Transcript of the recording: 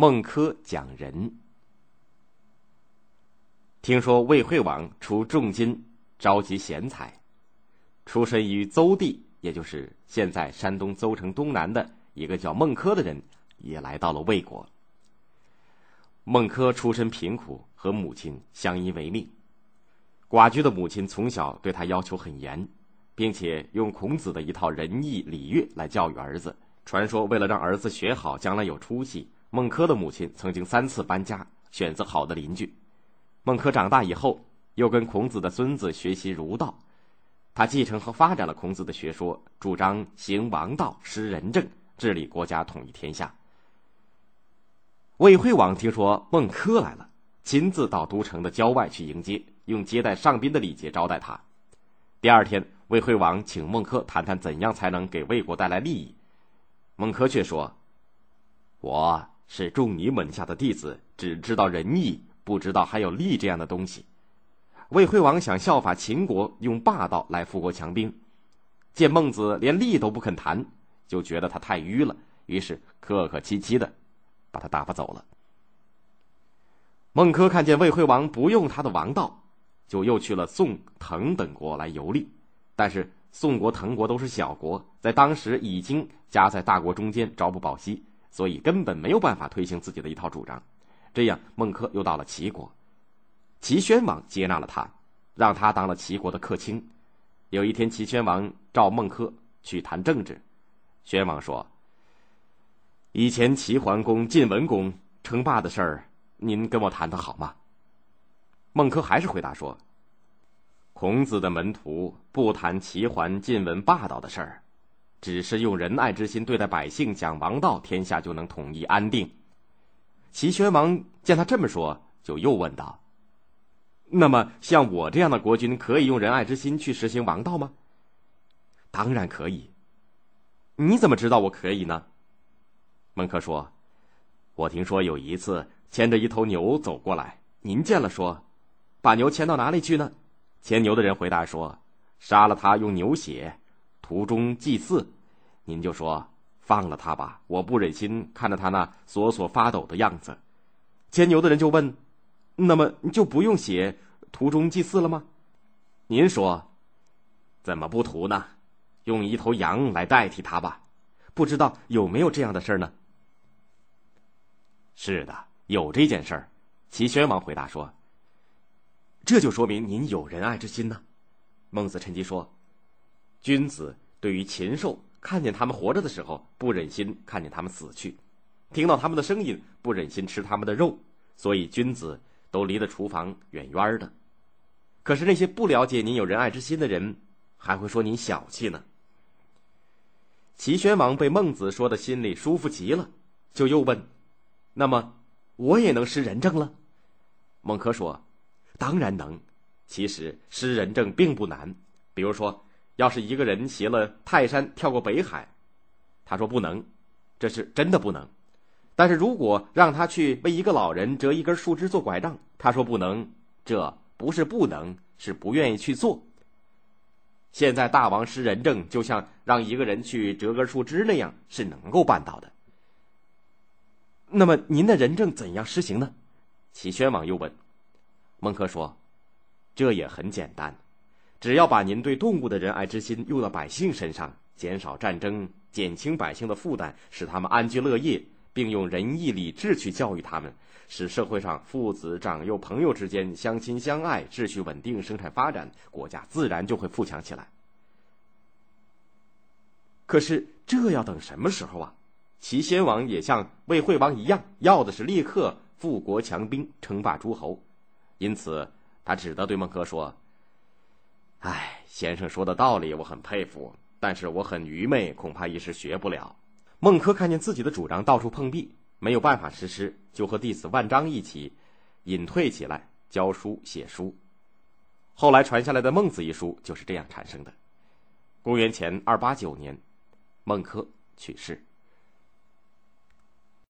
孟轲讲仁。听说魏惠王出重金召集贤才，出身于邹地，也就是现在山东邹城东南的一个叫孟轲的人，也来到了魏国。孟轲出身贫苦，和母亲相依为命。寡居的母亲从小对他要求很严，并且用孔子的一套仁义礼乐来教育儿子。传说为了让儿子学好，将来有出息，孟轲的母亲曾经三次搬家，选择好的邻居。孟轲长大以后，又跟孔子的孙子学习儒道，他继承和发展了孔子的学说，主张行王道、施仁政，治理国家，统一天下。魏惠王听说孟轲来了，亲自到都城的郊外去迎接，用接待上宾的礼节招待他。第二天，魏惠王请孟轲谈谈怎样才能给魏国带来利益。孟轲却说：“我是仲尼门下的弟子，只知道仁义，不知道还有利这样的东西。”魏惠王想效法秦国，用霸道来富国强兵，见孟子连利都不肯谈，就觉得他太愚了，于是客客气气的把他打发走了。孟轲看见魏惠王不用他的王道，就又去了宋、滕等国来游历，但是。宋国、滕国都是小国，在当时已经夹在大国中间，朝不保夕，所以根本没有办法推行自己的一套主张。这样，孟轲又到了齐国，齐宣王接纳了他，让他当了齐国的客卿。有一天，齐宣王召孟轲去谈政治，宣王说：“以前齐桓公、晋文公称霸的事儿，您跟我谈的好吗？”孟轲还是回答说。孔子的门徒不谈齐桓晋文霸道的事儿，只是用仁爱之心对待百姓，讲王道，天下就能统一安定。齐宣王见他这么说，就又问道：“那么像我这样的国君，可以用仁爱之心去实行王道吗？”“当然可以。”“你怎么知道我可以呢？”孟轲说：“我听说有一次牵着一头牛走过来，您见了说，把牛牵到哪里去呢？”牵牛的人回答说：“杀了他，用牛血，途中祭祀。您就说放了他吧，我不忍心看着他那索索发抖的样子。”牵牛的人就问：“那么就不用写，途中祭祀了吗？”您说：“怎么不涂呢？用一头羊来代替他吧。不知道有没有这样的事儿呢？”是的，有这件事儿。齐宣王回答说。这就说明您有仁爱之心呢，孟子趁机说：“君子对于禽兽，看见他们活着的时候，不忍心看见他们死去；听到他们的声音，不忍心吃他们的肉。所以君子都离了厨房远远的。可是那些不了解您有仁爱之心的人，还会说您小气呢。”齐宣王被孟子说的心里舒服极了，就又问：“那么我也能施仁政了？”孟轲说。当然能，其实施仁政并不难。比如说，要是一个人携了泰山跳过北海，他说不能，这是真的不能。但是如果让他去为一个老人折一根树枝做拐杖，他说不能，这不是不能，是不愿意去做。现在大王施仁政，就像让一个人去折根树枝那样，是能够办到的。那么您的仁政怎样施行呢？齐宣王又问。孟轲说：“这也很简单，只要把您对动物的仁爱之心用到百姓身上，减少战争，减轻百姓的负担，使他们安居乐业，并用仁义礼智去教育他们，使社会上父子长幼朋友之间相亲相爱，秩序稳定，生产发展，国家自然就会富强起来。可是这要等什么时候啊？齐宣王也像魏惠王一样，要的是立刻富国强兵，称霸诸侯。”因此，他只得对孟轲说：“哎，先生说的道理我很佩服，但是我很愚昧，恐怕一时学不了。”孟轲看见自己的主张到处碰壁，没有办法实施，就和弟子万章一起隐退起来，教书写书。后来传下来的《孟子》一书就是这样产生的。公元前二八九年，孟轲去世。